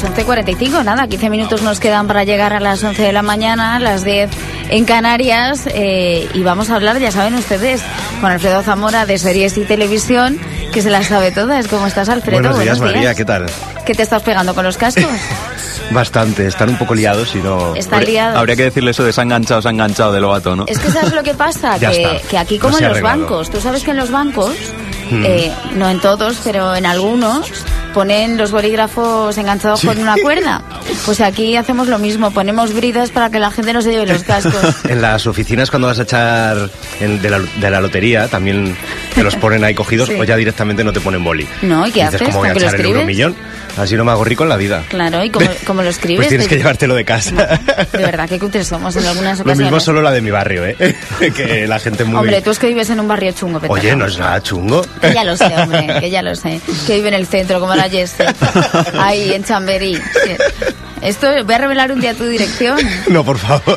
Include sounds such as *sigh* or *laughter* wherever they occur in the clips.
pues 11.45, nada, 15 minutos nos quedan para llegar a las 11 de la mañana, las 10 en Canarias, eh, y vamos a hablar, ya saben ustedes, con Alfredo Zamora de Series y Televisión, que se las sabe todas. ¿Cómo estás, Alfredo? Buenos días, María, ¿qué tal? ¿Qué te estás pegando con los cascos? *laughs* Bastante, están un poco liados y no... Están liados. Habría que decirle eso de se ha enganchado, se ha enganchado de Lobato, ¿no? Es que ¿sabes lo que pasa? *laughs* Que, que aquí No como se en los arreglado. bancos, tú sabes que en los bancos, Mm. eh, no en todos, pero en algunos, ponen los bolígrafos enganchados con una cuerda. Pues aquí hacemos lo mismo, ponemos bridas para que la gente no se lleve los *laughs* cascos. En las oficinas cuando vas a echar en- de, la, de la lotería también te los ponen ahí cogidos *laughs* Sí. o ya directamente no te ponen boli. No, ¿y qué Dices, haces? ¿cómo voy a ¿Con qué lo echar el escribes? euromillón? Así no me hago rico en la vida. Claro, y como, como lo escribes, Pues tienes que llevártelo de casa. de verdad, qué cutres somos en algunas *laughs* Lo mismo solo la de mi barrio, ¿eh? *laughs* que la gente muy... Hombre, tú es que vives en un barrio chungo. Petra. Oye, no es nada chungo. Que ya lo sé, hombre, que ya lo sé. Que vive en el centro, como la Jessie. Ahí, en Chamberí. Sí. Esto, voy a revelar un día tu dirección No, por favor.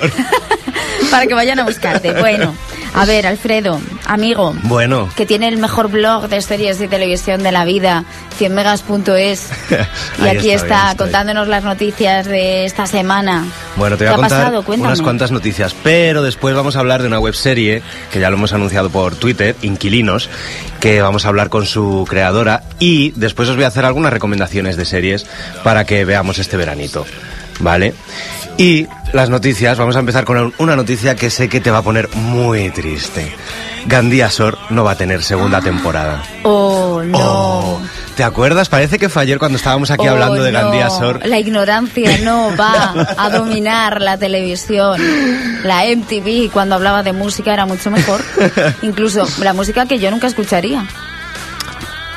para que vayan a buscarte. Bueno, a ver, Alfredo, amigo, Bueno, que tiene el mejor blog de series de televisión de la vida, 100megas.es. *laughs* Y aquí está estoy. contándonos las noticias de esta semana. Bueno, te ¿Qué voy a contar unas cuantas noticias, pero después vamos a hablar de una webserie que ya lo hemos anunciado por Twitter, Inquilinos, que vamos a hablar con su creadora y después os voy a hacer algunas recomendaciones de series para que veamos este veranito, ¿vale? Y las noticias, vamos a empezar con una noticia que sé que te va a poner muy triste. Gandía Sor no va a tener segunda temporada. Oh, no. Oh, ¿Te acuerdas? Parece que fue ayer cuando estábamos aquí Oh, hablando de no. Gandía Sor. La ignorancia no va a dominar la televisión. La MTV, cuando hablaba de música, era mucho mejor. *laughs* Incluso la música que yo nunca escucharía.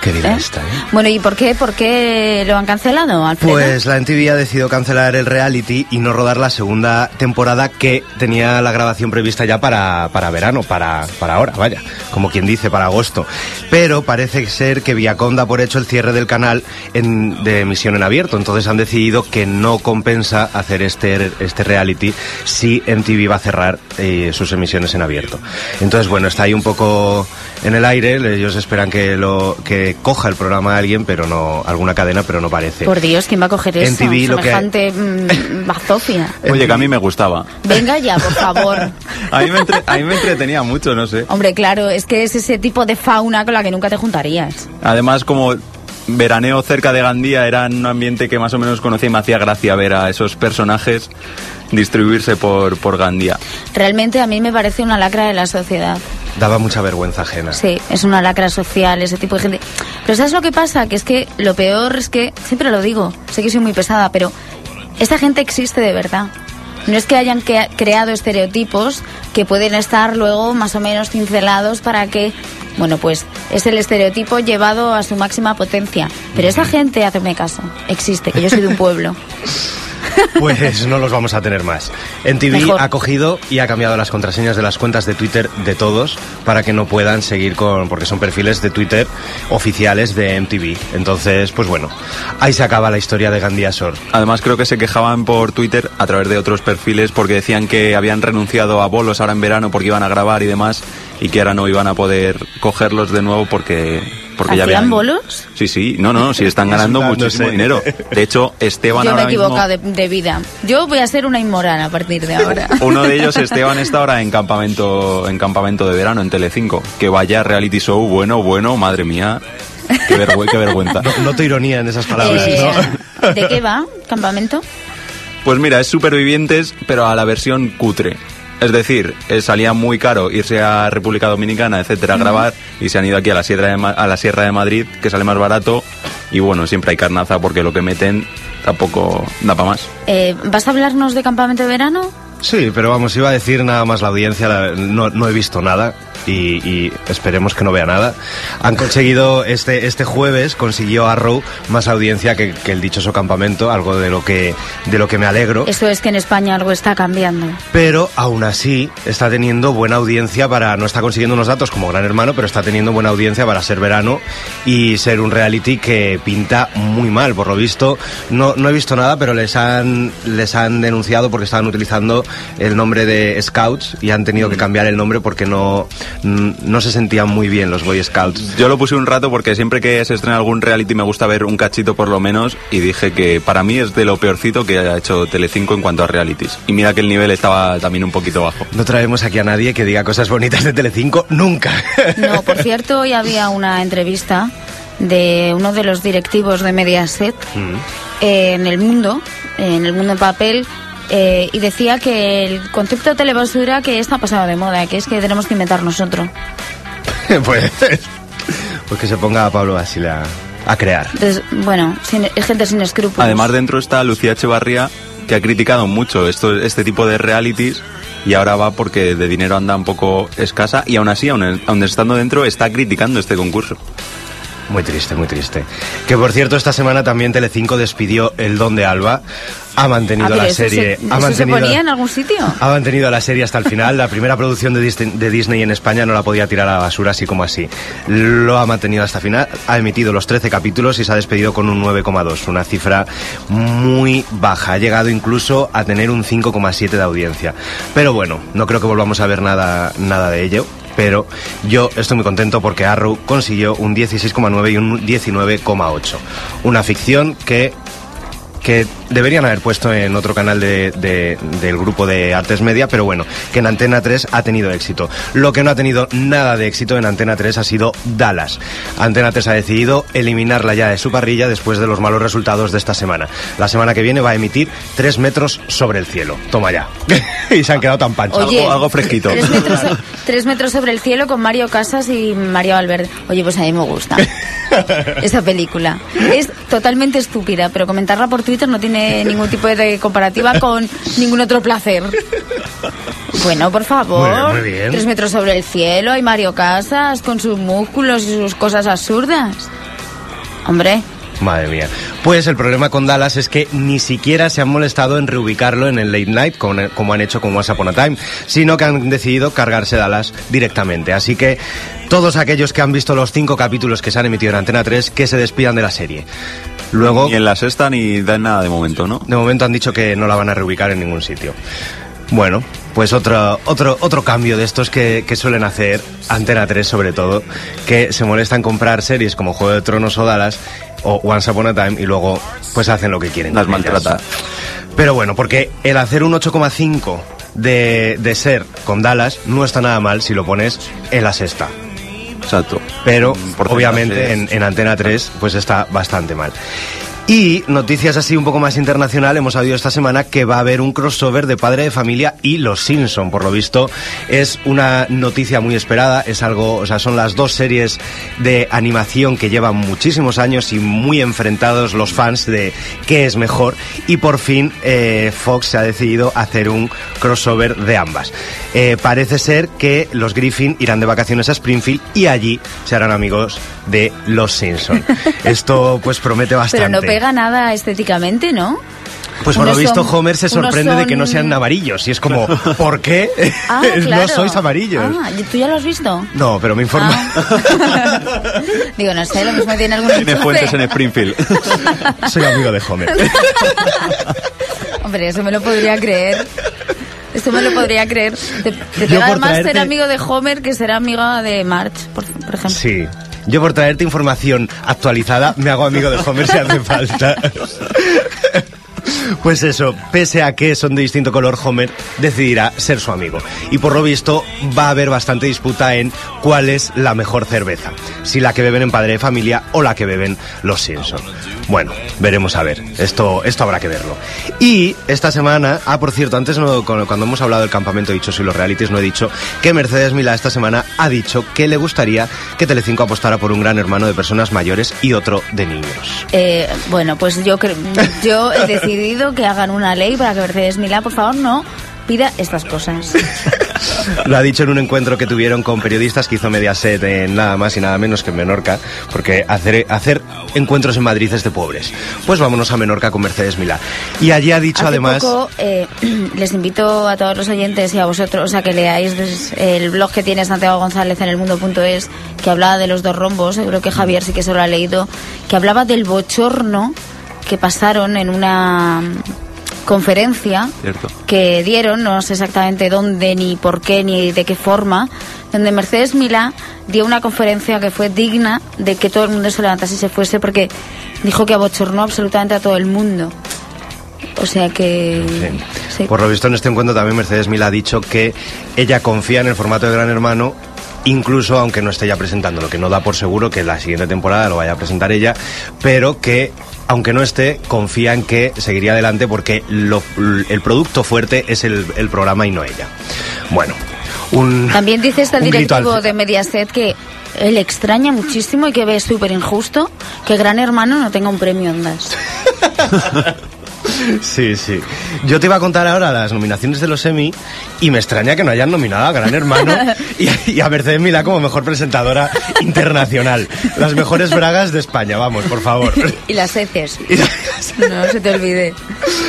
Qué vida ¿eh? esta, ¿eh? Bueno, ¿y por qué, por qué lo han cancelado, Alfredo? Pues la MTV ha decidido cancelar el reality y no rodar la segunda temporada que tenía la grabación prevista ya para, para verano, para, para ahora, vaya, como quien dice, para agosto. Pero parece ser que Viacom da por hecho el cierre del canal en- de emisión en abierto, entonces han decidido que no compensa hacer este, este reality si MTV va a cerrar eh, sus emisiones en abierto. Entonces, bueno, está ahí un poco en el aire, ellos esperan que, lo, que coja el programa alguien, pero no, alguna cadena, pero no parece. Por Dios, ¿quién va a coger En eso? TV lo que- Semejante mm, bazofia. *laughs* Oye, que a mí me gustaba. Venga ya, por favor. *laughs* A mí me, entre- a mí me entretenía mucho, no sé. Hombre, claro, es que es ese tipo de fauna con la que nunca te juntarías. Además, como veraneo cerca de Gandía era un ambiente que más o menos conocía y me hacía gracia ver a esos personajes distribuirse por, por Gandía. Realmente a mí me parece una lacra de la sociedad. Daba mucha vergüenza ajena. Sí, es una lacra social, ese tipo de gente. Pero ¿sabes lo que pasa? Que es que lo peor es que, siempre lo digo, sé que soy muy pesada, pero esta gente existe de verdad. No es que hayan creado estereotipos que pueden estar luego más o menos cincelados para que, bueno, pues es el estereotipo llevado a su máxima potencia. Pero esa gente, hazme caso, existe, que yo soy de un pueblo. *laughs* Pues no los vamos a tener más. En TV Mejor. ha cogido y ha cambiado las contraseñas de las cuentas de Twitter de todos para que no puedan seguir con. porque son perfiles de Twitter oficiales de MTV. Entonces, pues bueno, ahí se acaba la historia de Gandía Sor. Además, creo que se quejaban por Twitter a través de otros perfiles porque decían que habían renunciado a bolos ahora en verano porque iban a grabar y demás y que ahora no iban a poder cogerlos de nuevo porque, porque ya ¿Hacían habían... bolos? Sí, sí, no, no, sí están ganando muchísimo dinero. De hecho, Esteban Yo me he ahora mismo... equivocado de, de vida. Yo voy a ser una inmoral a partir de ahora. *laughs* Uno de ellos, *laughs* Esteban, está ahora en campamento, en campamento de verano en Telecinco. Que vaya reality show, bueno, bueno, madre mía. Qué, vergüe- qué vergüenza. *laughs* No, noto ironía en esas palabras, Eh, ¿no? ¿De qué va? ¿Campamento? Pues mira, es Supervivientes, pero a la versión cutre. Es decir, eh, salía muy caro irse a República Dominicana, etcétera, a grabar, y se han ido aquí a la, Sierra de, Ma- a la Sierra de Madrid, que sale más barato, y bueno, siempre hay carnaza porque lo que meten tampoco da para más. Eh, ¿Vas a hablarnos de campamento de verano? Sí, pero vamos, iba a decir nada más la audiencia, la- no, no he visto nada y, y esperemos que no vea nada. Han conseguido, este, este jueves consiguió Arrow más audiencia que, que el dichoso campamento, algo de lo que, de lo que me alegro. Eso es que en España algo está cambiando. Pero aún así está teniendo buena audiencia para, no está consiguiendo unos datos como Gran Hermano, pero está teniendo buena audiencia para ser verano y ser un reality que pinta muy mal, por lo visto. No, no he visto nada, pero les han, les han denunciado porque estaban utilizando el nombre de Scouts y han tenido que cambiar el nombre porque no, mm, no se sentían muy bien los Boy Scouts. Yo lo puse un rato porque siempre que se estrena algún reality me gusta ver un cachito por lo menos y dije que para mí es de lo peorcito que ha hecho Telecinco en cuanto a realities. Y mira que el nivel estaba también un poquito bajo. No traemos aquí a nadie que diga cosas bonitas de Telecinco nunca. No, por cierto, hoy había una entrevista de uno de los directivos de Mediaset Mm. eh, en el mundo, en el mundo en papel, eh, y decía que el concepto de telebasura que está pasado de moda, que es que tenemos que inventar nosotros. *laughs* pues, pues que se ponga a Pablo Basile a, a crear. Entonces, bueno, sin- es gente sin escrúpulos. Además dentro está Lucía Echevarría que ha criticado mucho esto, este tipo de realities y ahora va porque de dinero anda un poco escasa y aún así, aún, aún estando dentro, está criticando este concurso. Muy triste, muy triste. Que por cierto, esta semana también Telecinco despidió El Don de Alba. Ha mantenido la eso se- serie. ¿eso ha se mantenido, ponía en algún sitio? Ha mantenido la serie hasta el final. La primera producción de Disney, de Disney en España no la podía tirar a la basura así como así. Lo ha mantenido hasta el final. Ha emitido los 13 capítulos y se ha despedido con un 9,2. Una cifra muy baja. Ha llegado incluso a tener un 5,7 de audiencia. Pero bueno, no creo que volvamos a ver nada, nada de ello. Pero yo estoy muy contento porque Arrow consiguió un 16,9 y un 19,8. Una ficción que que deberían haber puesto en otro canal de- de- del grupo de Artes Media, pero bueno, que en Antena 3 ha tenido éxito. Lo que no ha tenido nada de éxito en Antena 3 ha sido Dallas. Antena 3 ha decidido eliminarla ya de su parrilla después de los malos resultados de esta semana. La semana que viene va a emitir 3 metros sobre el cielo. Toma ya. *laughs* y se han quedado tan panchos. Oye, algo fresquito. Tres metros, *laughs* tres metros sobre el cielo con Mario Casas y Mario Valverde. Oye, pues a mí me gusta *laughs* esa película. Es totalmente estúpida, pero comentarla por Twitter no tiene ningún tipo de comparativa con ningún otro placer. Bueno, por favor. Muy bien, muy bien. Tres metros sobre el cielo y Mario Casas con sus músculos y sus cosas absurdas. Hombre, Madre mía. Pues el problema con Dallas es que ni siquiera se han molestado en reubicarlo en el late night, como, como han hecho con Once Upon a Time, sino que han decidido cargarse Dallas directamente. Así que todos aquellos que han visto los cinco capítulos que se han emitido en Antena 3, que se despidan de la serie. Luego, Ni en la sexta ni dan nada de momento, ¿no? de momento han dicho que no la van a reubicar en ningún sitio. Bueno, pues otro, otro, otro cambio de estos que, que suelen hacer Antena 3 sobre todo, que se molesta en comprar series como Juego de Tronos o Dallas o Once Upon a Time y luego pues hacen lo que quieren. Las maltrata. Pero bueno, porque el hacer un 8,5 de, de ser con Dallas no está nada mal si lo pones en la sexta. Exacto. Pero obviamente en, en Antena 3 pues está bastante mal. Y noticias así un poco más internacional, hemos sabido esta semana que va a haber un crossover de Padre de Familia y Los Simpson, por lo visto. Es una noticia muy esperada, es algo, o sea, son las dos series de animación que llevan muchísimos años y muy enfrentados los fans de qué es mejor. Y por fin eh, Fox se ha decidido hacer un crossover de ambas. Eh, parece ser que los Griffin irán de vacaciones a Springfield y allí se harán amigos de Los Simpson. *laughs* Esto pues promete bastante. pero no pega nada estéticamente, ¿no? Pues por lo visto son- Homer se sorprende de que no son- sean amarillos y es como, ¿por qué Ah, *laughs* no claro. sois amarillos? Ah, ¿Tú ya lo has visto? No, pero me informa. Ah. *laughs* Digo, no sé, lo mismo tiene algún Tiene fuentes en Springfield. *laughs* Soy amigo de Homer. Hombre, eso me lo podría creer. Esto me lo podría creer. Te, te pega más ser traerte- amigo de Homer que ser amigo de March, por, por ejemplo. Sí. Yo por traerte información actualizada me hago amigo de Homer si hace falta. *laughs* Pues eso, pese a que son de distinto color, Homer decidirá ser su amigo. Y por lo visto va a haber bastante disputa en cuál es la mejor cerveza. Si la que beben en Padre de Familia o la que beben los Simpson. Bueno, veremos a ver. Esto, esto habrá que verlo. Y esta semana, ah, por cierto, antes no- cuando hemos hablado del campamento dicho y los realities, no he dicho que Mercedes Milá esta semana ha dicho que le gustaría que Telecinco apostara por un gran hermano de personas mayores y otro de niños. Eh, bueno, pues yo creo, yo que hagan una ley para que Mercedes Milá, por favor, no pida estas cosas. *laughs* Lo ha dicho en un encuentro que tuvieron con periodistas que hizo Mediaset en nada más y nada menos que en Menorca, porque hacer, hacer encuentros en Madrid es de pobres. Pues vámonos a Menorca con Mercedes Milá. Y allí ha dicho Hace además... poco eh, *clears throat* les invito a todos los oyentes y a vosotros a que leáis el blog que tiene Santiago González en el mundo.es que hablaba de los dos rombos, creo que Javier sí que se lo ha leído, que hablaba del bochorno que pasaron en una conferencia Cierto. que dieron, no sé exactamente dónde, ni por qué, ni de qué forma, donde Mercedes Milá dio una conferencia que fue digna de que todo el mundo se levantase y se fuese porque dijo que abochornó absolutamente a todo el mundo. O sea que... Sí. sí. Por lo visto en este encuentro también Mercedes Mil ha dicho que ella confía en el formato de Gran Hermano incluso aunque no esté ya presentándolo, que no da por seguro que la siguiente temporada lo vaya a presentar ella, pero que aunque no esté, confía en que seguiría adelante porque lo- el producto fuerte es el, el programa y no ella. Bueno, un También dice este al directivo de Mediaset que él extraña muchísimo y que ve súper injusto que Gran Hermano no tenga un premio Ondas. *laughs* Sí, sí. Yo te iba a contar ahora las nominaciones de los Emmy y me extraña que no hayan nominado a Gran Hermano y, y a Mercedes Milá como mejor presentadora internacional. Las mejores bragas de España, vamos, por favor. Y las heces. Y la- No se te olvide.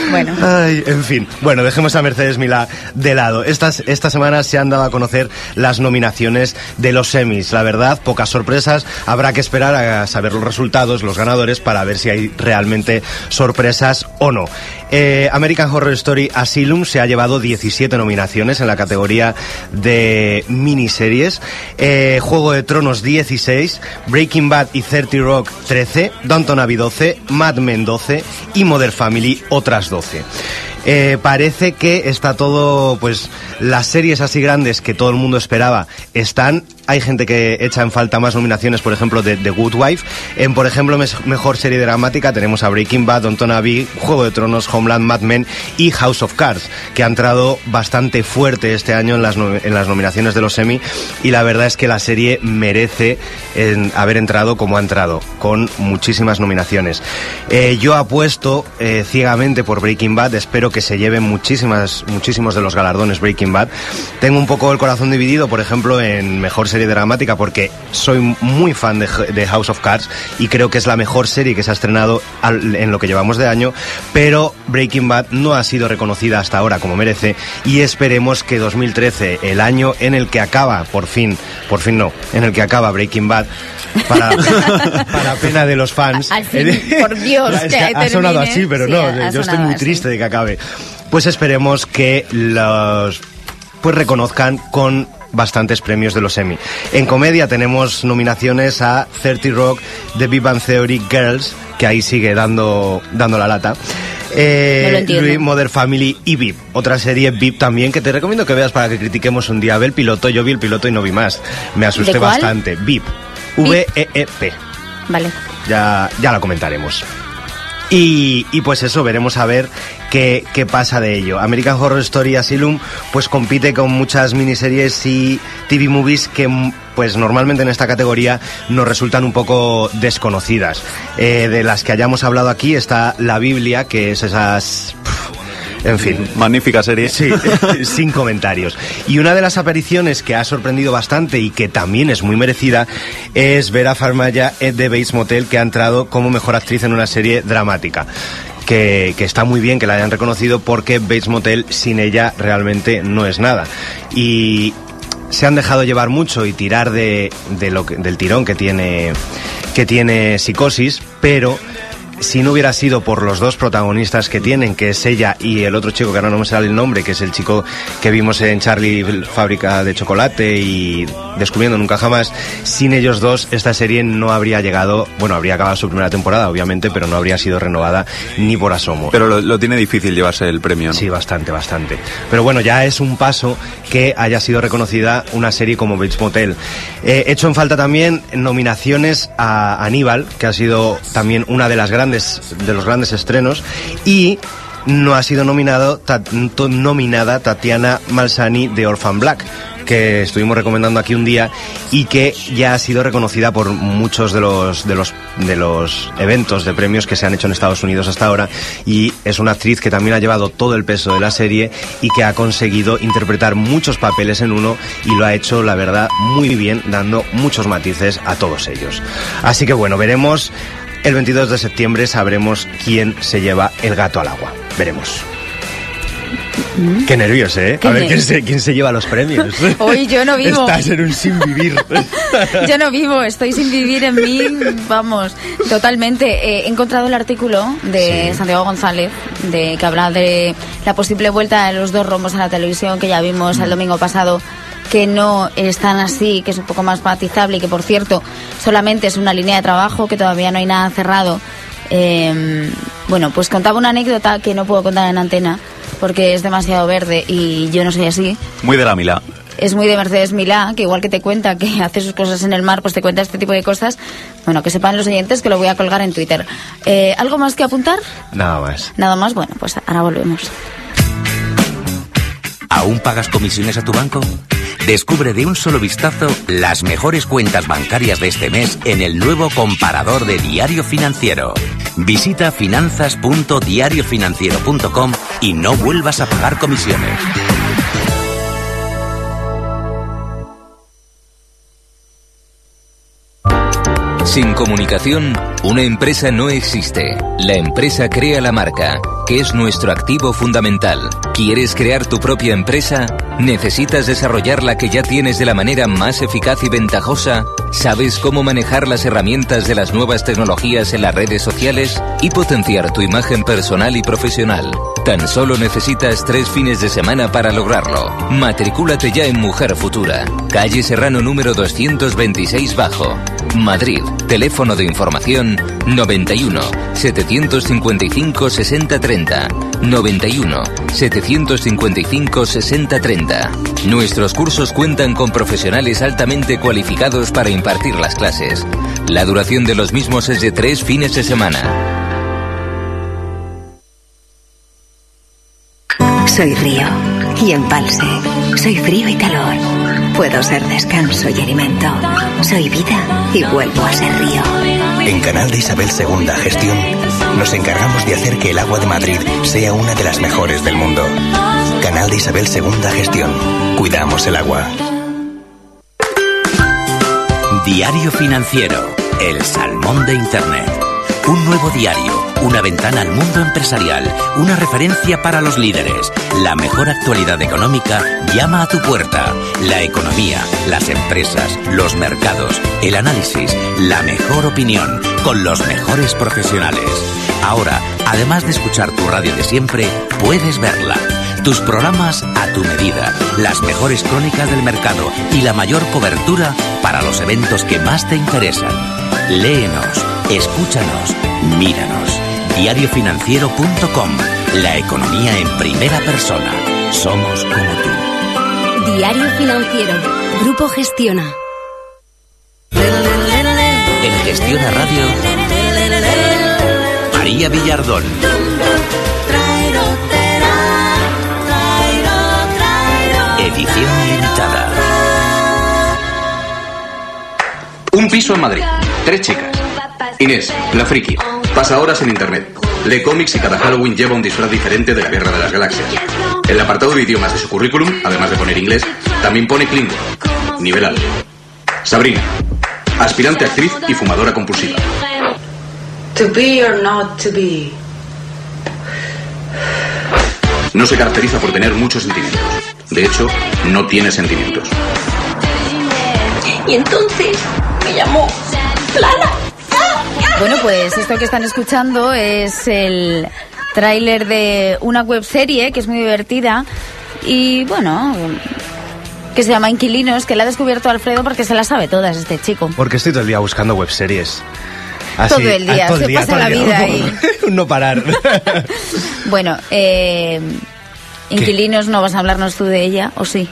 Bueno. Ay, en fin. Bueno, dejemos a Mercedes Milá de lado. Estas, esta semana se han dado a conocer las nominaciones de los Emmys. La verdad, pocas sorpresas. Habrá que esperar a saber los resultados, los ganadores, para ver si hay realmente sorpresas o no. Eh, American Horror Story Asylum se ha llevado 17 nominaciones en la categoría de miniseries. Eh, Juego de Tronos 16, Breaking Bad y 30 Rock 13, Downton Abbey 12, Mad Men 12 y Modern Family otras 12. Eh, parece que está todo, pues las series así grandes que todo el mundo esperaba están. Hay gente que echa en falta más nominaciones, por ejemplo, de The Good Wife. En, por ejemplo, mejor serie dramática tenemos a Breaking Bad, Abbey, Juego de Tronos, Homeland, Mad Men y House of Cards, que ha entrado bastante fuerte este año en las, en las nominaciones de los Emmy. Y la verdad es que la serie merece haber entrado como ha entrado, con muchísimas nominaciones. Eh, yo apuesto eh, ciegamente por Breaking Bad, espero que se lleven muchísimas, muchísimos de los galardones Breaking Bad. Tengo un poco el corazón dividido, por ejemplo, en mejor serie dramática, porque soy muy fan de, de House of Cards y creo que es la mejor serie que se ha estrenado al- en lo que llevamos de año, pero Breaking Bad no ha sido reconocida hasta ahora como merece y esperemos que 2013, el año en el que acaba, por fin, por fin no, en el que acaba Breaking Bad, para, *laughs* para pena de los fans. Al fin, por Dios, *laughs* Es que ha sonado así, pero Sí, no, yo estoy muy así. triste de que acabe. Pues esperemos que los pues reconozcan con bastantes premios de los Emmy. En comedia tenemos nominaciones a 30 Rock, The Big Bang Theory, Girls, que ahí sigue dando, dando la lata. Eh, No. Louis, Mother Family y VIP. Otra serie VIP también que te recomiendo que veas para que critiquemos un día. Ve el piloto, yo vi el piloto y no vi más. Me asusté bastante. VIP. VIP. V-E-E-P Vale. ya, ya la comentaremos. Y, y pues eso, veremos a ver qué, qué pasa de ello. American Horror Story Asylum pues compite con muchas miniseries y TV movies que pues normalmente en esta categoría nos resultan un poco desconocidas. Eh, de las que hayamos hablado aquí está La Biblia, que es esas... En fin, Magnífica serie. Sí, *laughs* sin comentarios. Y una de las apariciones que ha sorprendido bastante y que también es muy merecida es Vera Farmaya de Bates Motel, que ha entrado como mejor actriz en una serie dramática. Que, que está muy bien que la hayan reconocido porque Bates Motel sin ella realmente no es nada. Y se han dejado llevar mucho y tirar de, de lo que- del tirón que tiene, que tiene psicosis, pero si no hubiera sido por los dos protagonistas que tienen, que es ella y el otro chico que ahora no me sale el nombre, que es el chico que vimos en Charlie Fábrica de Chocolate y Descubriendo Nunca Jamás, sin ellos dos esta serie no habría llegado, bueno, habría acabado su primera temporada, obviamente, pero no habría sido renovada ni por asomo. Pero lo, lo tiene difícil llevarse el premio, ¿no? Sí, bastante, bastante. Pero bueno, ya es un paso que haya sido reconocida una serie como Bates Motel. Eh, hecho en falta también nominaciones a Aníbal, que ha sido también una de las grandes, de los grandes estrenos, y no ha sido nominado, nominada Tatiana Malsani de Orphan Black que estuvimos recomendando aquí un día y que ya ha sido reconocida por muchos de los de los de los eventos de premios que se han hecho en Estados Unidos hasta ahora y es una actriz que también ha llevado todo el peso de la serie y que ha conseguido interpretar muchos papeles en uno y lo ha hecho la verdad muy bien dando muchos matices a todos ellos. Así que bueno, veremos el 22 de septiembre sabremos quién se lleva el gato al agua. Veremos. Qué nervios, ¿eh? Qué a ver quién se, quién se lleva los premios. *laughs* Hoy yo no vivo. Estás en un sin vivir. *laughs* Yo no vivo, estoy sin vivir en mí, vamos, totalmente. Eh, he encontrado el artículo de Sí. Santiago González, de que habla de la posible vuelta de los dos rombos a la televisión que ya vimos Mm. el domingo pasado que no están así, que es un poco más matizable y que, por cierto, solamente es una línea de trabajo, que todavía no hay nada cerrado. Eh, bueno, pues contaba una anécdota que no puedo contar en antena porque es demasiado verde y yo no soy así Muy de la Milá. es muy de Mercedes Milá, que igual que te cuenta que *laughs* hace sus cosas en el mar, pues te cuenta este tipo de cosas. Bueno, que sepan los oyentes que lo voy a colgar en Twitter. Eh, ¿Algo más que apuntar? Nada más. Nada más, bueno, pues ahora volvemos. ¿Aún pagas comisiones a tu banco? Descubre de un solo vistazo las mejores cuentas bancarias de este mes en el nuevo comparador de Diario Financiero. Visita finanzas.diariofinanciero.com y no vuelvas a pagar comisiones. Sin comunicación, una empresa no existe. La empresa crea la marca, que es nuestro activo fundamental. ¿Quieres crear tu propia empresa? ¿Necesitas desarrollar la que ya tienes de la manera más eficaz y ventajosa? ¿Sabes cómo manejar las herramientas de las nuevas tecnologías en las redes sociales? Y potenciar tu imagen personal y profesional. Tan solo necesitas tres fines de semana para lograrlo. Matricúlate ya en Mujer Futura. Calle Serrano número 226 Bajo. Madrid. Teléfono de información 91 755 6030. 91 755 6030. Nuestros cursos cuentan con profesionales altamente cualificados para impartir las clases. La duración de los mismos es de tres fines de semana. Soy río y embalse. Soy frío y calor. Puedo ser descanso y alimento. Soy vida y vuelvo a ser río. En Canal de Isabel II Gestión nos encargamos de hacer que el agua de Madrid sea una de las mejores del mundo. Canal de Isabel II Gestión. Cuidamos el agua. Diario Financiero, el salmón de Internet. Un nuevo diario, una ventana al mundo empresarial, una referencia para los líderes. La mejor actualidad económica llama a tu puerta. La economía, las empresas, los mercados, el análisis, la mejor opinión, con los mejores profesionales. Ahora, además de escuchar tu radio de siempre, puedes verla. Tus programas a tu medida, las mejores crónicas del mercado y la mayor cobertura para los eventos que más te interesan. Léenos, escúchanos, míranos. Diariofinanciero.com. La economía en primera persona. Somos como tú. Diario Financiero. Grupo Gestiona. En Gestiona Radio, María Villardón. Edición limitada. Un piso en Madrid. Tres chicas. Inés, la friki. Pasa horas en internet. Lee cómics y cada Halloween lleva un disfraz diferente de la Guerra de las Galaxias. El apartado de idiomas de su currículum, además de poner inglés, también pone Klingon. Nivel alto. Sabrina. Aspirante actriz y fumadora compulsiva. To be or not to be. No se caracteriza por tener muchos sentimientos. De hecho, no tiene sentimientos. Y entonces me llamó Plana. Bueno, pues esto que están escuchando es el tráiler de una webserie que es muy divertida y bueno, que se llama Inquilinos, que la ha descubierto Alfredo porque se la sabe todas este chico. Porque estoy todo el día buscando webseries. Todo el día, todo se pasa la vida ahí. *laughs* No parar. *laughs* Bueno, eh, Inquilinos, ¿no vas a hablarnos tú de ella o sí?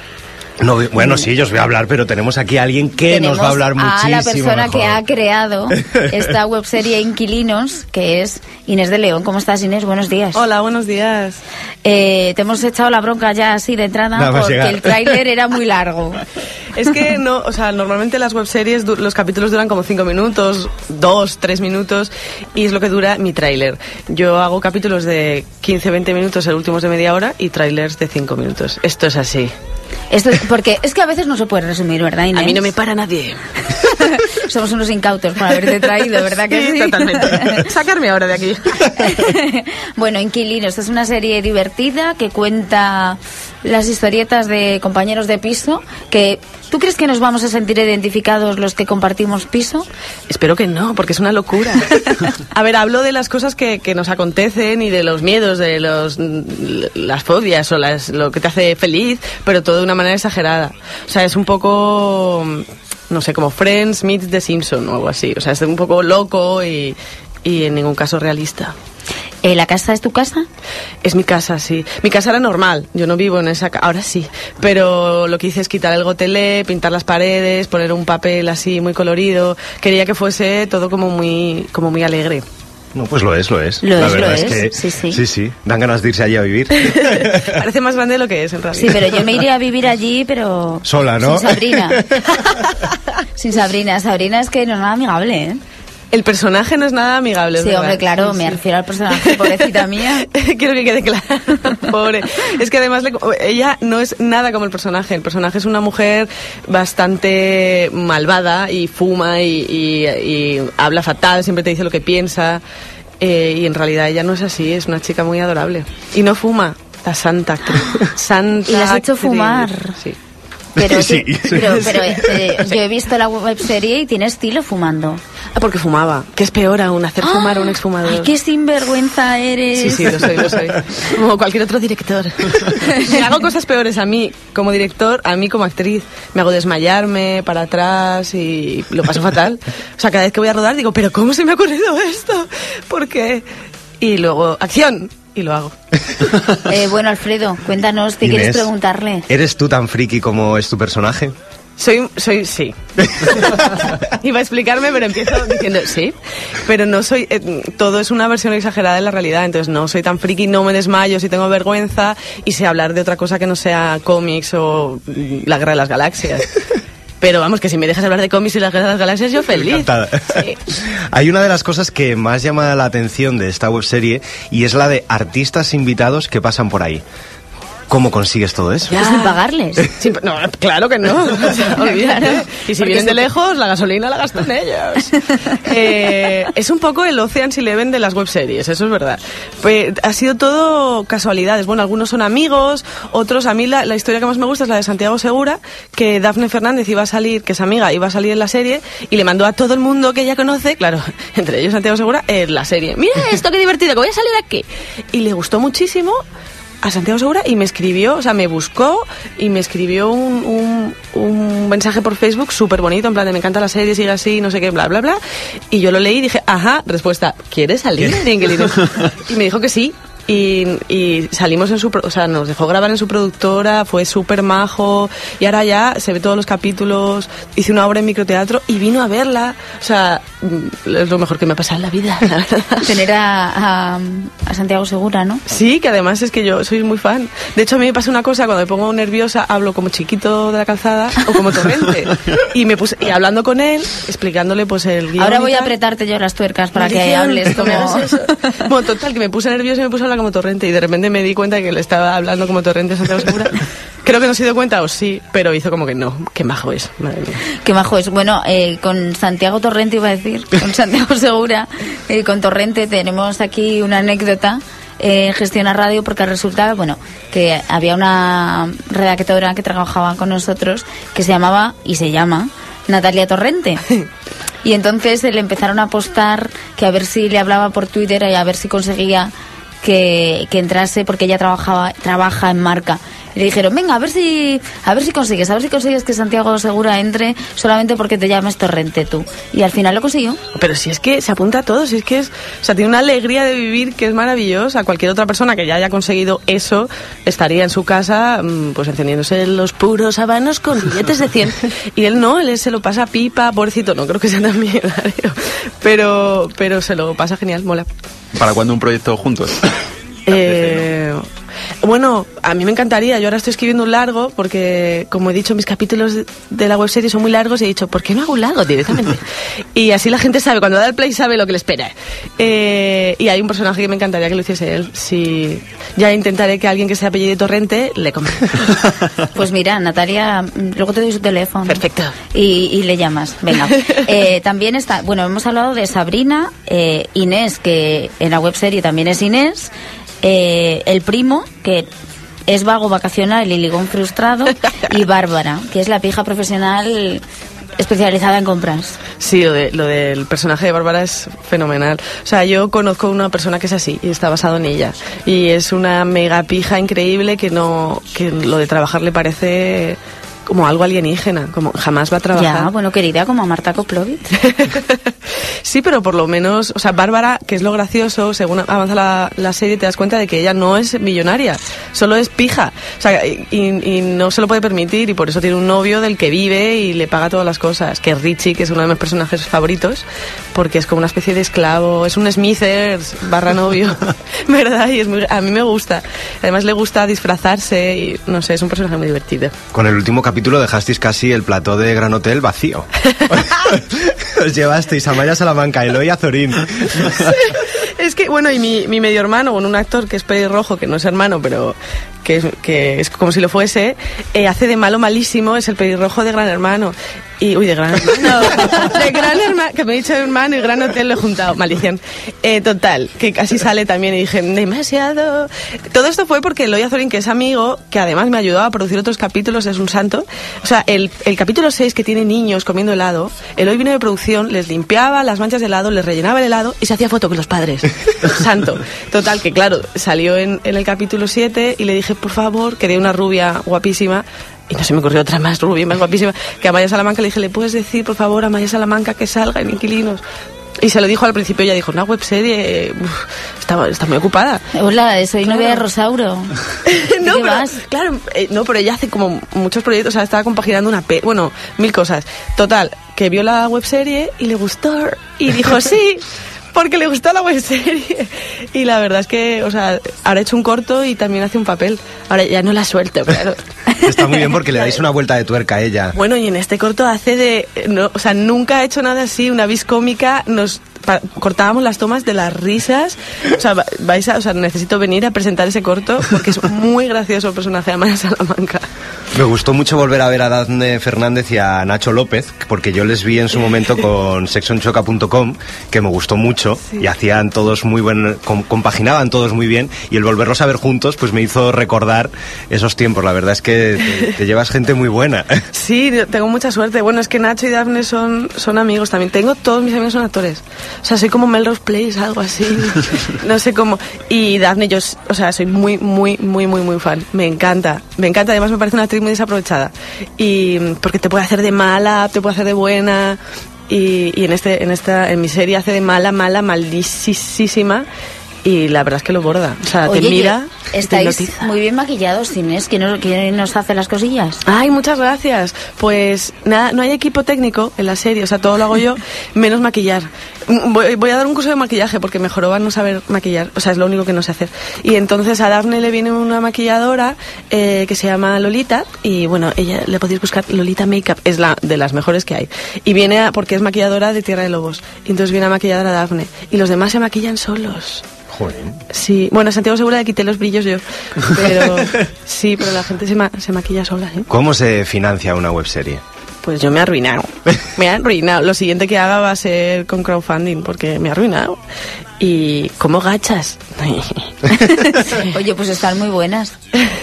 No, *laughs* bueno, sí, yo os voy a hablar, pero tenemos aquí a alguien que Tenemos nos va a hablar muchísimo a la persona mejor. que ha creado esta *laughs* webserie Inquilinos, que es Inés de León. ¿Cómo estás, Inés? Buenos días. Hola, buenos días. Eh, te hemos echado la bronca ya así de entrada Nada porque el tráiler era muy largo. *laughs* Es que no, o sea, normalmente las webseries, los capítulos duran como 5 minutos, 2, 3 minutos, y es lo que dura mi tráiler. Yo hago capítulos de 15, 20 minutos, el último es de media hora, y trailers de 5 minutos. Esto es así. Esto es- porque es que a veces no se puede resumir, ¿verdad, Inés? A mí no me para nadie. *laughs* Somos unos incautos por haberte traído, ¿verdad que sí? Sí, totalmente. *laughs* Sacarme ahora de aquí. *laughs* bueno, Inquilinos es una serie divertida que cuenta las historietas de compañeros de piso que ¿Tú crees que nos vamos a sentir identificados los que compartimos piso? Espero que no, porque es una locura. *laughs* a ver, hablo de las cosas que, que nos acontecen y de los miedos, de los, las fobias o las, lo que te hace feliz, pero todo de una manera exagerada. O sea, es un poco, no sé, como Friends meets The Simpson o algo así. O sea, es un poco loco y, y en ningún caso realista. ¿Eh, ¿La casa es tu casa? Es mi casa, sí. Mi casa era normal, yo no vivo en esa casa, ahora sí. Pero lo que hice es quitar el gotelé, pintar las paredes, poner un papel así muy colorido. Quería que fuese todo como muy, como muy alegre. No, pues lo es, lo es. Lo la es, verdad lo es, es. que Sí, sí. sí, sí, dan ganas de irse allí a vivir. *laughs* Parece más grande de lo que es, en realidad. Sí, pero yo me iría a vivir allí, pero... Sola, ¿no? Sin Sabrina. *laughs* Sin Sabrina. Sabrina es que no es nada amigable, ¿eh? El personaje no es nada amigable. Sí, verdad. hombre, claro, Sí, me sí. refiero al personaje, pobrecita mía. *laughs* Quiero que quede claro, *laughs* pobre. Es que además le- ella no es nada como el personaje. El personaje es una mujer bastante malvada y fuma y, y- y habla fatal, siempre te dice lo que piensa. Eh, y en realidad ella no es así, es una chica muy adorable. Y no fuma, la santa. *laughs* Santa Y la has hecho actriz. fumar. Sí. *laughs* Pero, Sí. pero, pero, eh, yo he visto la web serie y tiene estilo fumando. Ah, porque fumaba. Que es peor aún, hacer fumar a un exfumador. ¡Ay, qué sinvergüenza eres! Sí, sí, lo soy, lo soy. *laughs* Como cualquier otro director. *laughs* Me hago cosas peores a mí como director, a mí como actriz. Me hago desmayarme para atrás y lo paso fatal. O sea, cada vez que voy a rodar digo, pero ¿cómo se me ha ocurrido esto? ¿Por qué? Y luego, acción. Y lo hago. *laughs* Eh, bueno, Alfredo, cuéntanos, ¿qué quieres Inés, preguntarle? ¿Eres tú tan friki como es tu personaje? Soy, soy, sí. *laughs* *laughs* Iba a explicarme, pero empiezo diciendo sí. Pero no soy, eh, todo es una versión exagerada de la realidad, entonces no soy tan friki, no me desmayo si tengo vergüenza y sé hablar de otra cosa que no sea cómics o mm, la guerra de las galaxias. Pero vamos, que si me dejas hablar de cómics y de las galaxias, yo feliz. Sí. *laughs* Hay una de las cosas que más llama la atención de esta webserie y es la de artistas invitados que pasan por ahí. ¿Cómo consigues todo eso? Pues sin pagarles. *laughs* Sí, no, claro que no. *laughs* O sea. *laughs* Y si Porque vienen de lejos, la gasolina la gastan ellos. Eh, es un poco el Ocean's Eleven de las webseries, eso es verdad. Pues, ha sido todo casualidades. Bueno, algunos son amigos, otros, a mí la, la historia que más me gusta es la de Santiago Segura, que Dafne Fernández iba a salir, que es amiga, iba a salir en la serie, y le mandó a todo el mundo que ella conoce, claro, entre ellos Santiago Segura, en la serie. Mira esto, qué divertido, que voy a salir aquí. Y le gustó muchísimo a Santiago Segura y me escribió, o sea, me buscó y me escribió un, un, un mensaje por Facebook súper bonito, en plan de me encanta la serie, sigue así, no sé qué, bla, bla, bla. Y yo lo leí y dije, ajá, respuesta, ¿quieres salir? *laughs* Y me dijo que sí. Y, y salimos en su, o sea, nos dejó grabar en su productora, fue súper majo y ahora ya se ve todos los capítulos, hice una obra en microteatro y vino a verla, o sea, es lo mejor que me ha pasado en la vida, la verdad. *laughs* Tener a, a, a Santiago Segura, ¿no? Sí, que además es que yo soy muy fan. De hecho, a mí me pasa una cosa, cuando me pongo nerviosa, hablo como chiquito de la calzada o como torrente. *laughs* y me puse, y hablando con él, explicándole pues el guion. Ahora voy a apretarte yo las tuercas para que Maldición, hables como... eso. Bueno, total, que me puse nerviosa y me puse a hablar como torrente y de repente me di cuenta que le estaba hablando como torrente a Santiago Segura. *laughs* Creo que no se dio cuenta, o sí, pero hizo como que no. Qué majo es, madre mía. Qué majo es. Bueno, eh, con Santiago Torrente iba a decir, *laughs* con Santiago Segura, eh, con Torrente tenemos aquí una anécdota eh, Gestiona Radio porque resulta, bueno, que había una redactora que trabajaba con nosotros que se llamaba y se llama Natalia Torrente. *laughs* Y entonces eh, le empezaron a apostar que a ver si le hablaba por Twitter y a ver si conseguía que, que entrase porque ella trabajaba trabaja en marca le dijeron venga a ver si a ver si consigues a ver si consigues que Santiago Segura entre solamente porque te llames Torrente tú y al final lo consiguió Pero si es que se apunta a todo, si es que es, o sea, tiene una alegría de vivir que es maravillosa. Cualquier otra persona que ya haya conseguido eso estaría en su casa, mm, pues encendiéndose los puros habanos con billetes de 100. *laughs* Y él no, él se lo pasa pipa, pobrecito, no creo que sea tan millonario, pero, pero se lo pasa genial, mola. ¿Para cuándo un proyecto juntos? Eh, Bueno, a mí me encantaría. Yo ahora estoy escribiendo un largo porque, como he dicho, mis capítulos de- la webserie son muy largos y he dicho, ¿por qué no hago un largo directamente? *laughs* y así la gente sabe, cuando da el play sabe lo que le espera. Eh, y hay un personaje que me encantaría que lo hiciese él. Si ya intentaré que alguien que sea apellido Torrente le compre. *laughs* Pues mira, Natalia, luego te doy su teléfono. Perfecto. Y, y le llamas. Venga. *laughs* Eh, también está, bueno, hemos hablado de Sabrina, eh, Inés, que en la webserie también es Inés, eh, el primo, que es vago vacacional y ligón frustrado, *laughs* y Bárbara, que es la pija profesional especializada en compras. Sí, lo, de- lo del personaje de Bárbara es fenomenal. O sea, yo conozco una persona que es así y está basado en ella. Y es una mega pija increíble que no que lo de trabajar le parece como algo alienígena, como jamás va a trabajar. Ya, bueno, querida, como a Marta Koplovitz. *laughs* Sí, pero por lo menos, o sea, Bárbara, que es lo gracioso, según avanza la, la serie, te das cuenta de que ella no es millonaria, solo es pija. O sea, y, y no se lo puede permitir y por eso tiene un novio del que vive y le paga todas las cosas, que es Richie, que es uno de mis personajes favoritos, porque es como una especie de esclavo, es un Smithers barra novio, *laughs* *laughs* ¿verdad? Y es muy- a mí me gusta. Además le gusta disfrazarse y, no sé, es un personaje muy divertido. Con el último capítulo dejasteis casi el plató de Gran Hotel vacío. *laughs* Os llevasteis a Maya Salamanca, Eloy Azorín. Es que, bueno, y mi, mi medio hermano, bueno, un actor que es pelirrojo, que no es hermano, pero que es, que es como si lo fuese, eh, hace de malo malísimo, es el pelirrojo de Gran Hermano. Y, uy, de Gran Hermano. de Gran Hermano, que me he dicho hermano y Gran Hotel lo he juntado, maldición. Eh, total, que casi sale también y dije, demasiado. Todo esto fue porque Eloy Azorín, que es amigo, que además me ayudó a producir otros capítulos, es un santo. O sea, el, el capítulo 6 que tiene niños comiendo helado, Eloy vino de producción, les limpiaba las manchas de helado, les rellenaba el helado y se hacía foto con los padres. *laughs* Santo. Total, que claro, salió en, en el capítulo 7 y le dije, por favor, quería una rubia guapísima. Y no se me ocurrió otra más rubia, más guapísima, que a Maya Salamanca le dije, ¿le puedes decir, por favor, a Maya Salamanca que salga en Inquilinos? Y se lo dijo al principio, ella dijo, una webserie, uf, está, está muy ocupada. Hola, soy novia *laughs* de Rosauro. no, pero, vas? claro, eh, no, pero ella hace como muchos proyectos, o sea, estaba compaginando una pe bueno, mil cosas. Total, que vio la webserie y le gustó y dijo *laughs* sí. Porque le gustó la webserie. *laughs* Y la verdad es que, o sea, ahora he hecho un corto y también hace un papel. Ahora ya no la suelto, claro. *laughs* Está muy bien porque le dais una vuelta de tuerca a ella. Bueno, y en este corto hace de... no, o sea, nunca ha hecho nada así, una vis cómica, nos pa- cortábamos las tomas de las risas. O sea, va- vais a, o sea, necesito venir a presentar ese corto porque es muy gracioso el personaje de Amaya Salamanca. Me gustó mucho volver a ver a Dafne Fernández y a Nacho López, porque yo les vi en su momento *laughs* con sexonchoca.com, que me gustó mucho, y hacían todos muy buen, com- compaginaban todos muy bien, y el volverlos a ver juntos, pues me hizo recordar esos tiempos. La verdad es que te, te llevas gente muy buena. *laughs* Sí, tengo mucha suerte. Bueno, es que Nacho y Dafne son, son amigos también. Tengo, todos mis amigos son actores. O sea, soy como Melrose Place, algo así. *laughs* No sé cómo. Y Dafne, yo, o sea, soy muy, muy, muy, muy, muy fan. Me encanta. Me encanta. Además, me parece una actriz muy desaprovechada. Y mm, porque te puede hacer de mala, te puede hacer de buena. Y, y en, este, en, esta, en mi serie hace de mala, mala, maldísima. Y la verdad es que lo borda. O sea, Oye, te mira. que y te estáis hipnotiza. muy bien maquillados, Inés. ¿Quién, nos- quién nos hace las cosillas? Ay, muchas gracias. Pues nada, no hay equipo técnico en la serie, o sea, todo lo hago yo, *laughs* menos maquillar. Voy, voy a dar un curso de maquillaje porque me joroba no saber maquillar, o sea, es lo único que no sé hacer. Y entonces a Daphne le viene una maquilladora eh, que se llama Lolita y bueno, ella le podéis buscar Lolita Makeup, es la de las mejores que hay. Y viene a- porque es maquilladora de Tierra de Lobos. Y entonces viene a maquillar a Daphne y los demás se maquillan solos. Joder. Sí, bueno, a Santiago Segura le quité los brillos yo, pero *laughs* sí, pero la gente se, ma- se maquilla sola, ¿eh? ¿Cómo se financia una webserie? Pues yo me he arruinado. *laughs* Me he arruinado. Lo siguiente que haga va a ser con crowdfunding, porque me he arruinado. ¿Y cómo gachas? *laughs* Oye, pues están muy buenas.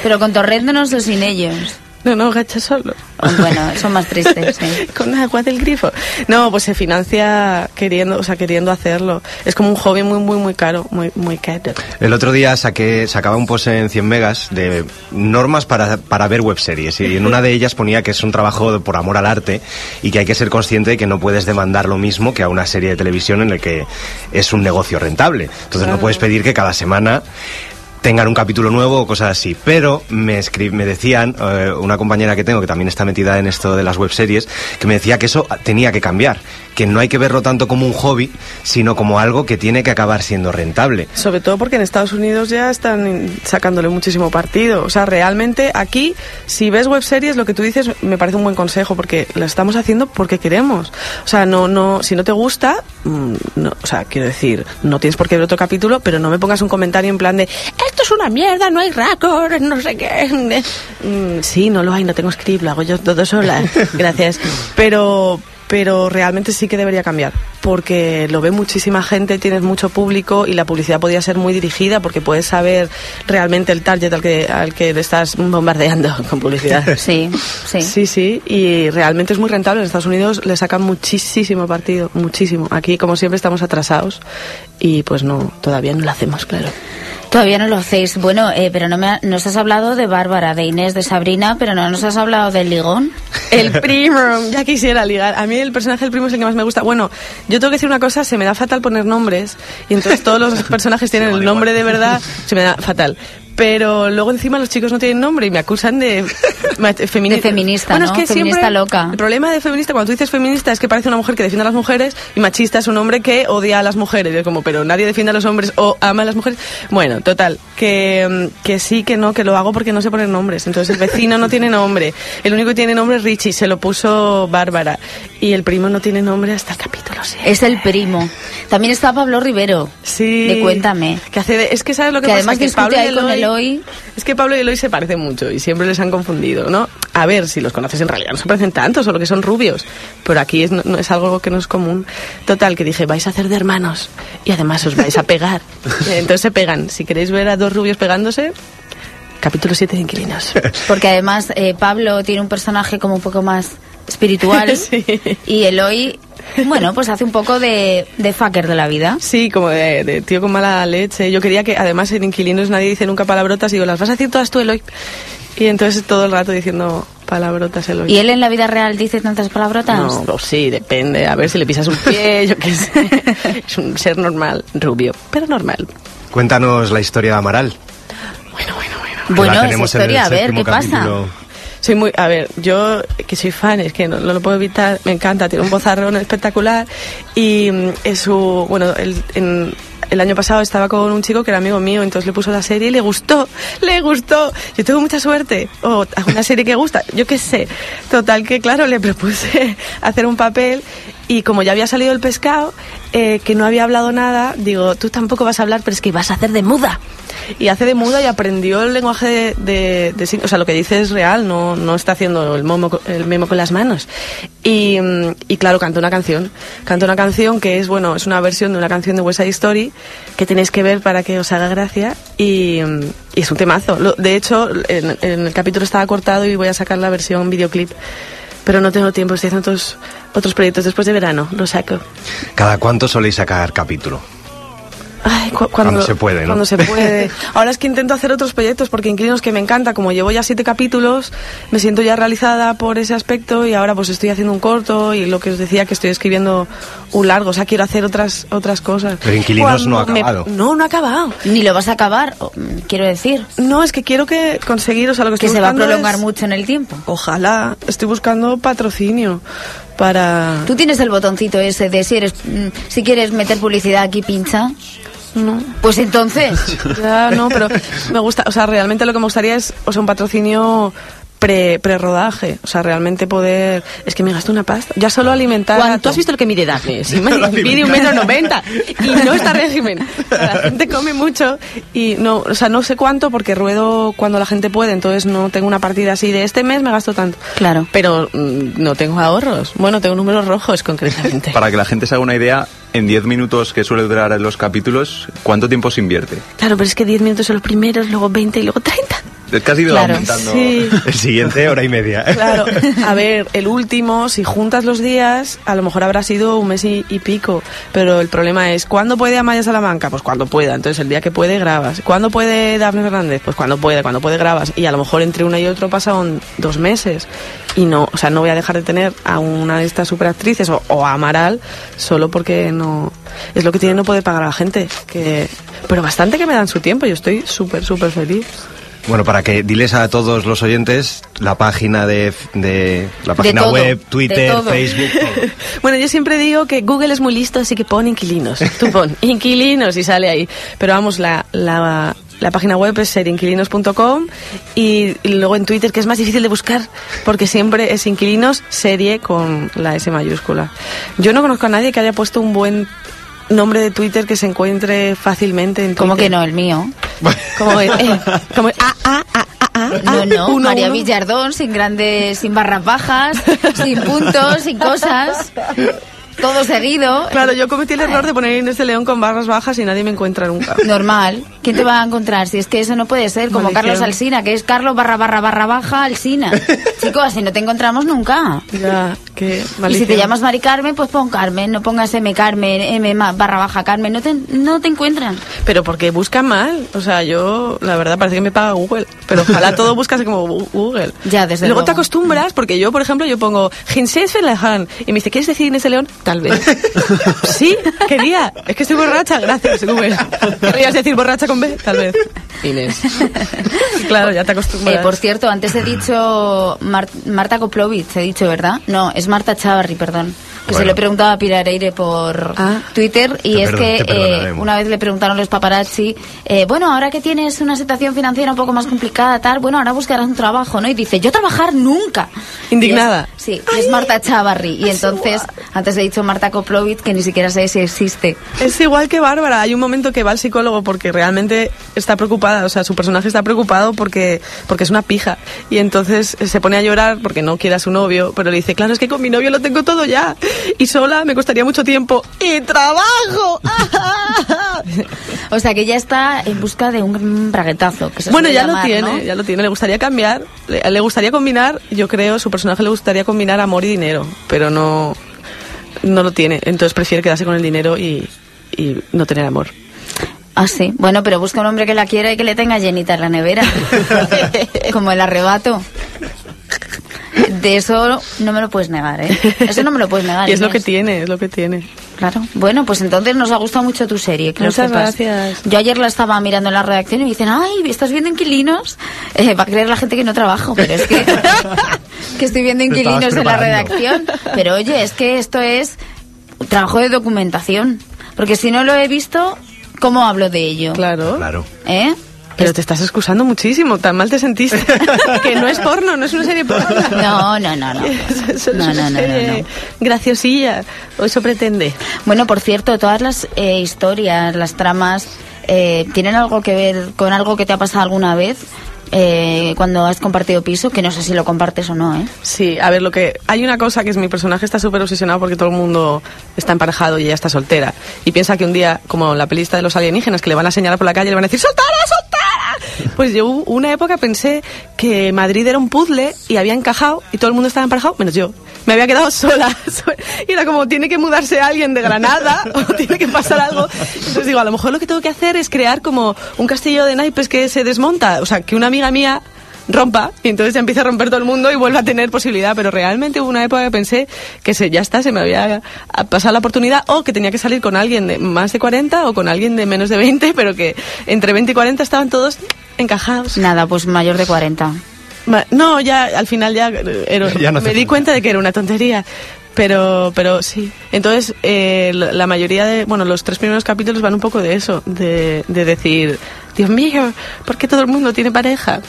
Pero con torréndonos o sin ellos. No, no, gachas solo. Bueno, son más tristes, *laughs* sí. Con agua del grifo. No, pues se financia queriendo, o sea, queriendo hacerlo. Es como un hobby muy, muy, muy caro, muy, muy caro. El otro día saqué, sacaba un post en 100 megas de normas para, para ver webseries y en una de ellas ponía que es un trabajo por amor al arte y que hay que ser consciente de que no puedes demandar lo mismo que a una serie de televisión en el que es un negocio rentable. Entonces no puedes pedir que cada semana tengan un capítulo nuevo o cosas así. Pero me, me decían, eh, una compañera que tengo que también está metida en esto de las webseries, que me decía que eso tenía que cambiar, que no hay que verlo tanto como un hobby, sino como algo que tiene que acabar siendo rentable. Sobre todo porque en Estados Unidos ya están sacándole muchísimo partido. O sea, realmente aquí, si ves webseries, lo que tú dices me parece un buen consejo porque lo estamos haciendo porque queremos. O sea, no, no, si no te gusta, mm, no, o sea, quiero decir, no tienes por qué ver otro capítulo, pero no me pongas un comentario en plan de esto es una mierda, no hay récord, no sé qué. Mm, sí, no lo hay, no tengo script, lo hago yo todo sola. *laughs* Gracias. Pero pero realmente sí que debería cambiar porque lo ve muchísima gente, tienes mucho público y la publicidad podría ser muy dirigida porque puedes saber realmente el target al que, al que le estás bombardeando *laughs* con publicidad. *laughs* Sí, sí. Sí, sí, y realmente es muy rentable. En Estados Unidos le sacan muchísimo partido, muchísimo. Aquí, como siempre, estamos atrasados y pues no, todavía no lo hacemos, claro. Todavía no lo hacéis. Bueno, eh, pero no me ha- nos has hablado de Bárbara, de Inés, de Sabrina, pero no nos has hablado del ligón. El primo, ya quisiera ligar. A mí el personaje del primo es el que más me gusta. Bueno, yo tengo que decir una cosa, se me da fatal poner nombres y entonces todos los *laughs* personajes tienen el nombre de verdad, *laughs* se me da fatal. Pero luego encima los chicos no tienen nombre y me acusan de, *laughs* ma- femini- De feminista, Bueno, ¿no? es que Feminista siempre- loca. El problema de feminista, cuando tú dices feminista, es que parece una mujer que defiende a las mujeres y machista es un hombre que odia a las mujeres. Es como, pero nadie defiende a los hombres o ama a las mujeres. Bueno, total, que, que sí, que no, que lo hago porque no sé poner nombres. Entonces el vecino no tiene nombre. El único que tiene nombre es Richie, se lo puso Bárbara. Y el primo no tiene nombre hasta el capítulo 6. Es el primo. También está Pablo Rivero. Sí. De Cuéntame. Que hace de- es que sabes lo que, Que pasa además que Pablo y Eloy- Eloy. Es que Pablo y Eloy se parecen mucho y siempre les han confundido, ¿no? A ver, si los conoces en realidad no se parecen tanto, solo que son rubios. Pero aquí es, no, no es algo que no es común. Total, que dije, vais a hacer de hermanos y además os vais a pegar. *laughs* Entonces se pegan. Si queréis ver a dos rubios pegándose, capítulo 7 de Inquilinos. Porque además eh, Pablo tiene un personaje como un poco más espiritual *laughs* Sí. y Eloy, bueno, pues hace un poco de, de fucker de la vida. Sí, como de, de tío con mala leche. Yo quería que, además, en Inquilinos nadie dice nunca palabrotas y digo, las vas a decir todas tú, Eloy. Y entonces todo el rato diciendo palabrotas, Eloy. ¿Y él en la vida real dice tantas palabrotas? No, pues sí, depende. A ver si le pisas un pie, yo qué sé. *laughs* Es un ser normal, rubio, pero normal. Cuéntanos la historia de Amaral. Bueno, La esa tenemos en el historia, a ver, ¿qué pasa? Soy muy, a ver, yo que soy fan, es que no, lo puedo evitar, me encanta, tiene un vozarrón espectacular y mm, es su, bueno, el, en- el año pasado estaba con un chico que era amigo mío, entonces le puso la serie y le gustó, le gustó. Yo tengo mucha suerte, o una serie que gusta, yo qué sé. Total que, claro, le propuse *laughs* hacer un papel y como ya había salido el pescado, eh, que no había hablado nada, digo, tú tampoco vas a hablar, pero es que vas a hacer de muda. Y hace de muda y aprendió el lenguaje de, de. O sea, lo que dice es real, no, no está haciendo el, momo, el memo con las manos. Y, claro, canta una canción. Canta una canción que es, bueno, es una versión de una canción de West Side Story que tenéis que ver para que os haga gracia. Y, es un temazo. De hecho, en el capítulo estaba cortado y voy a sacar la versión videoclip. Pero no tengo tiempo, estoy haciendo otros, otros proyectos después de verano, lo saco. ¿Cada cuánto soléis sacar capítulo? Ay, cu- cuando, Cuando se puede, ¿no? Cuando se puede. Ahora es que intento hacer otros proyectos porque Inquilinos que me encanta, como llevo ya siete capítulos, me siento ya realizada por ese aspecto y ahora pues estoy haciendo un corto y lo que os decía que estoy escribiendo un largo, o sea, quiero hacer otras otras cosas. Pero Inquilinos no ha me- acabado. No, no ha acabado. Ni lo vas a acabar, o, quiero decir. No, es que quiero que conseguir, o sea, lo que Que estoy se va a prolongar es- mucho en el tiempo. Ojalá, estoy buscando patrocinio para... Tú tienes el botoncito ese de si eres, mm, si quieres meter publicidad aquí pincha. No. Pues entonces. *laughs* Ya, no, pero me gusta, o sea, realmente lo que me gustaría es, o sea, un patrocinio pre, pre-rodaje, o sea, realmente poder, es que me gasto una pasta, ya solo alimentar. ¿Cuánto? ¿Tú has visto lo que mide Daphne? *laughs* Si me- mide un metro noventa y no está régimen. La gente come mucho y no, o sea, no sé cuánto porque ruedo cuando la gente puede, entonces no tengo una partida así de este mes me gasto tanto. Claro. Pero mm, no tengo ahorros. Bueno, tengo números rojos concretamente. *laughs* Para que la gente se haga una idea, en 10 minutos que suele durar los capítulos, ¿cuánto tiempo se invierte? Claro, pero es que 10 minutos son los primeros, luego 20 y luego 30. Que has ido Claro. aumentando. Sí. El siguiente, hora y media. *laughs* Claro, *laughs* a ver, el último, si juntas los días, a lo mejor habrá sido un mes y, y pico. Pero el problema es, ¿cuándo puede Amaya Salamanca? Pues cuando pueda. Entonces, el día que puede, grabas. ¿Cuándo puede Dafne Fernández? Pues cuando puede, cuando puede, grabas. Y a lo mejor entre una y otro pasaron dos meses. Y no, o sea, no voy a dejar de tener a una de estas superactrices o, o a Amaral solo porque no. Es lo que tiene no poder pagar a la gente. Que, pero bastante que me dan su tiempo. Yo estoy súper, súper feliz. Bueno, para que diles a todos los oyentes la página de, de la página todo, web, Twitter. Facebook. todo. *laughs* Bueno, yo siempre digo que Google es muy listo, así que pon inquilinos. Tú pon *laughs* inquilinos y sale ahí. Pero vamos, la, la, la página web es serieinquilinos.com y, y luego en Twitter, que es más difícil de buscar, porque siempre es inquilinos serie con la S mayúscula. Yo no conozco a nadie que haya puesto un buen nombre de Twitter que se encuentre fácilmente en Twitter. ¿Cómo que no? El mío. Como, *laughs* eh, como ah, ah, ah, ah, ah, No, no, uno, María uno. Villardón, sin grandes, sin barras bajas, sin puntos, sin cosas. Todo seguido. Claro, yo cometí el error de poner Inés de León con barras bajas y nadie me encuentra nunca. *laughs* Normal. ¿Quién te va a encontrar? Si es que eso no puede ser, como Maldición. Carlos Alsina, que es Carlos barra barra barra baja Alsina. *laughs* Chicos, así no te encontramos nunca. Ya, qué Y si te llamas Mari Carmen, pues pon Carmen, no pongas M Carmen, M barra baja Carmen, no te, no te encuentran. Pero porque buscan mal. O sea, yo, la verdad, parece que me paga Google. Pero ojalá todo buscase como Google. Ya, desde Luego luego. te acostumbras, porque yo, por ejemplo, yo pongo Ginsés Ferlejan y me dice, ¿quieres decir Inés de León? Tal vez. *laughs* sí, quería. Es que estoy borracha, gracias, Google. ¿Querías decir borracha con B? Tal vez. Inés. claro, ya te acostumbras. Eh, por cierto, antes he dicho Mar- Marta Koplovitz, he dicho, ¿verdad? No, es Marta Chavarri, perdón. Que se lo he preguntado a Pilar Eire por Ah. Twitter y Te es que eh, una vez le preguntaron los paparazzi, eh, bueno, ahora que tienes una situación financiera un poco más complicada, tal, bueno, ahora buscarás un trabajo, ¿no? Y dice, yo trabajar nunca. Indignada. Y es- sí, es Marta Chavarri. Y entonces, antes he dicho Marta Koplovitz, que ni siquiera sé si existe. Es igual que Bárbara. Hay un momento que va al psicólogo porque realmente está preocupada. O sea, su personaje está preocupado porque, porque es una pija. Y entonces se pone a llorar porque no quiere a su novio. Pero le dice, claro, es que con mi novio lo tengo todo ya. Y sola me costaría mucho tiempo. ¡Y trabajo! *laughs* O sea, que ya está en busca de un braguetazo. Que se bueno, ya lo tiene, ¿no? ya lo tiene. Le gustaría cambiar. Le, le gustaría combinar, yo creo, su personaje le gustaría combinar amor y dinero. Pero no, no lo tiene. Entonces prefiere quedarse con el dinero y, y no tener amor. Ah, sí. Bueno, pero busca un hombre que la quiera y que le tenga llenita en la nevera. *laughs* *laughs* Como el arrebato. De eso no me lo puedes negar, ¿eh? Eso no me lo puedes negar. *laughs* Y es lo que tiene, es lo que tiene. Claro. Bueno, pues entonces nos ha gustado mucho tu serie. Que Muchas gracias. Yo ayer la estaba mirando en la redacción y me dicen, ay, ¿estás viendo inquilinos? Eh, va a creer la gente que no trabajo, pero es que, *laughs* que estoy viendo inquilinos en la redacción. Pero oye, es que esto es trabajo de documentación. Porque si no lo he visto, ¿cómo hablo de ello? Claro. Claro. ¿Eh? Pero te estás excusando muchísimo, tan mal te sentiste. *laughs* que no es porno, no es una serie porno. No, no, no, no. *laughs* Es No, no, no, graciosilla, o eso pretende. Bueno, por cierto, todas las eh, historias, las tramas, eh, ¿tienen algo que ver con algo que te ha pasado alguna vez eh, cuando has compartido piso? Que no sé si lo compartes o no, ¿eh? Sí, a ver, lo que hay una cosa que es mi personaje está súper obsesionado porque todo el mundo está emparejado y ella está soltera. Y piensa que un día, como la pelista de los alienígenas, que le van a señalar por la calle le van a decir ¡Soltara, soltara! *laughs* Pues yo una época pensé que Madrid era un puzzle y había encajado y todo el mundo estaba emparejado, menos yo. Me había quedado *laughs* sola. Y era como, tiene que mudarse alguien de Granada *laughs* o tiene que pasar algo. Entonces digo, a lo mejor lo que tengo que hacer es crear como un castillo de naipes que se desmonta. O sea, que una amiga mía rompa y entonces ya empieza a romper todo el mundo y vuelve a tener posibilidad pero realmente hubo una época que pensé que se, ya está, se me había pasado la oportunidad o que tenía que salir con alguien de más de 40 o con alguien de menos de 20 *laughs* pero que entre 20 y 40 estaban todos encajados Nada, pues mayor de 40. Ma- no, ya al final ya, era- *laughs* Ya no hace me di cuenta de que era una tontería pero pero sí entonces eh, la la mayoría de bueno los tres primeros capítulos van un poco de eso de, de decir Dios mío ¿por qué todo el mundo tiene pareja?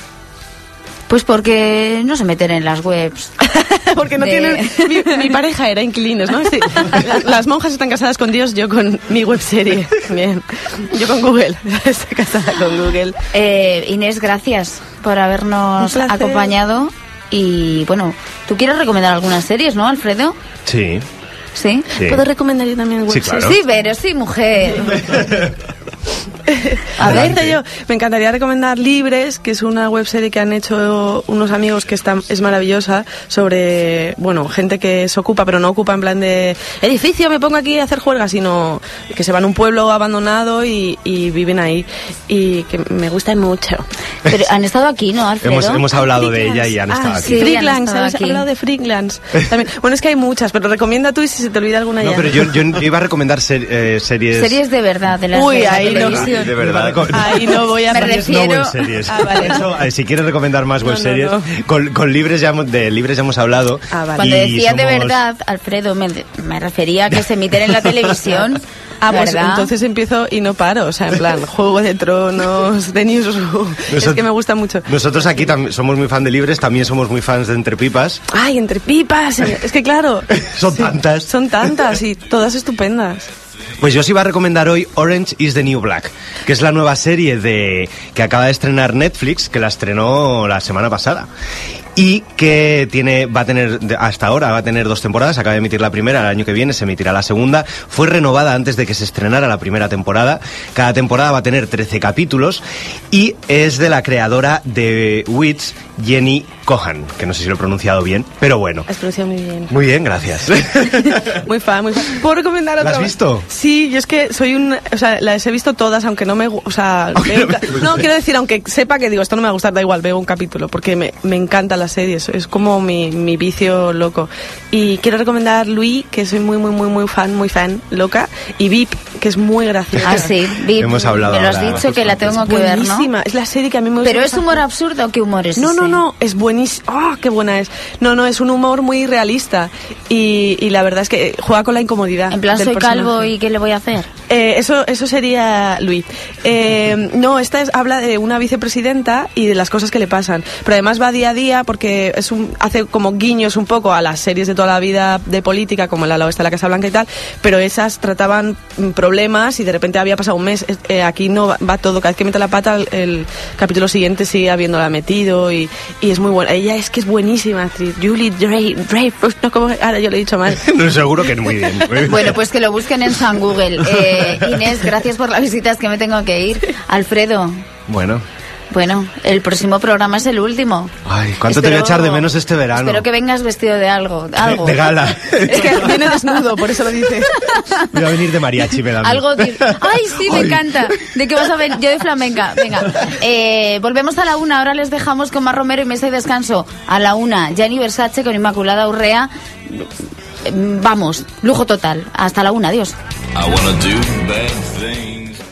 Pues porque no se meten en las webs. *laughs* Porque no De- tienen. Mi, mi *laughs* pareja era inquilinos, ¿no? Sí. La- *laughs* Las monjas están casadas con Dios, yo con mi webserie. Bien. Yo con Google. Estoy casada con Google. Eh, Inés, gracias por habernos acompañado. Y bueno, ¿tú quieres recomendar algunas series, no, Alfredo? Sí. ¿Sí? Sí. ¿Puedo recomendar yo también Sí, webseries? claro. Sí, pero sí, mujer. *laughs* A ver, yo me encantaría recomendar Libres, que es una webserie que han hecho unos amigos que está, es maravillosa sobre, bueno, gente que se ocupa, pero no ocupa en plan de edificio, me pongo aquí a hacer juergas, sino que se van a un pueblo abandonado y, y viven ahí. Y que me gusta mucho. Pero han estado aquí, ¿no, Alfredo? Hemos, hemos hablado de ella y han estado Ah, aquí. sí, han Freaklands, estado ¿habéis aquí. hablado de Freaklands? También. Bueno, es que hay muchas, pero recomienda tú y si se te olvida alguna No, ya. pero yo, yo iba a recomendar ser- eh, series... Series de verdad, de las Uy, de ahí no. televisión. De verdad. Ahí no voy a Me. No refiero- webseries. Ah, vale. *laughs* Eso, eh, si quieres recomendar más No, no, webseries, no. Con, con libres ya hemos, de libres ya hemos hablado. Ah, vale. Cuando decía de somos- verdad, Alfredo, me, me refería a que se emiten en la televisión. *laughs* Ah, pues ¿verdad? entonces empiezo y no paro. O sea, en plan, *laughs* Juego de Tronos, The Newsroom. Es que me gusta mucho. Nosotros aquí somos muy fan de libres, también somos muy fans de Entre Pipas. Ay, entre pipas. Es que claro. Son tantas. Son tantas y todas estupendas. Pues yo os iba a recomendar hoy Orange is the New Black, que es la nueva serie de que acaba de estrenar Netflix, que la estrenó la semana pasada. Y que tiene, va a tener, hasta ahora va a tener dos temporadas, acaba de emitir la primera, el año que viene se emitirá la segunda. Fue renovada antes de que se estrenara la primera temporada. Cada temporada va a tener 13 capítulos y es de la creadora de Wits, Jenny Cohan, que no sé si lo he pronunciado bien, pero bueno. Has pronunciado muy bien. Muy bien, gracias. *laughs* Muy fan, muy fan. ¿Puedo recomendar ¿La otra? has visto? Sí, yo es que soy un... O sea, las he visto todas, aunque no me... O sea, *laughs* veo no no, quiero decir, aunque sepa que digo, esto no me va a gustar, da igual, veo un capítulo, porque me, me encanta la serie, es, es como mi, mi vicio loco. Y quiero recomendar Louis, que soy muy, muy, muy, muy fan, muy fan, loca, y VIP, que es muy graciosa. Ah, sí, VIP. Hemos hablado Me lo has ahora, dicho que la tengo que ver, ¿no? Es la serie que a mí me gusta. Pero es humor absurdo o qué humor es No, ese? no, no, es buenísimo. ¡Ah, qué buena es! No, no, es un humor muy realista. Y, y la verdad es que juega con la incomodidad. En plan, del soy calvo y ¿qué le voy a hacer? Eh, eso, eso sería Luis. Eh, *laughs* no, esta es, habla de una vicepresidenta y de las cosas que le pasan. Pero además va día a día porque es un, hace como guiños un poco a las series de toda la vida de política, como ala oeste la Casa Blanca y tal. Pero esas trataban mm, problemas y de repente había pasado un mes. Es- eh, aquí no va, va todo. Cada vez que mete la pata, el, el capítulo siguiente sigue habiéndola metido y, y es muy buena. Ella es que es buenísima actriz. Julie Drey, Dreyfus, no como ahora yo lo he dicho mal. *laughs* no, seguro que muy bien. muy bien. Bueno, pues que lo busquen en San Google. *laughs* Eh, Inés, gracias por la visita, es que me tengo que ir. Alfredo, Bueno. Bueno, el próximo programa es el último. Ay, ¿cuánto te voy a Espero- echar de menos este verano? Espero que vengas vestido de algo. algo. De gala. *laughs* Es que viene desnudo, por eso lo dice. Voy a venir de mariachi, me. Algo de... Ay, sí, me Ay. encanta. ¿De qué vas a ver? Yo de flamenca. Venga. Eh, volvemos a la una. Ahora les dejamos con Mar Romero y Mesa y Descanso. A la una, Gianni Versace con Inmaculada Urrea. Vamos, lujo total. Hasta la una, adiós. I wanna do bad things.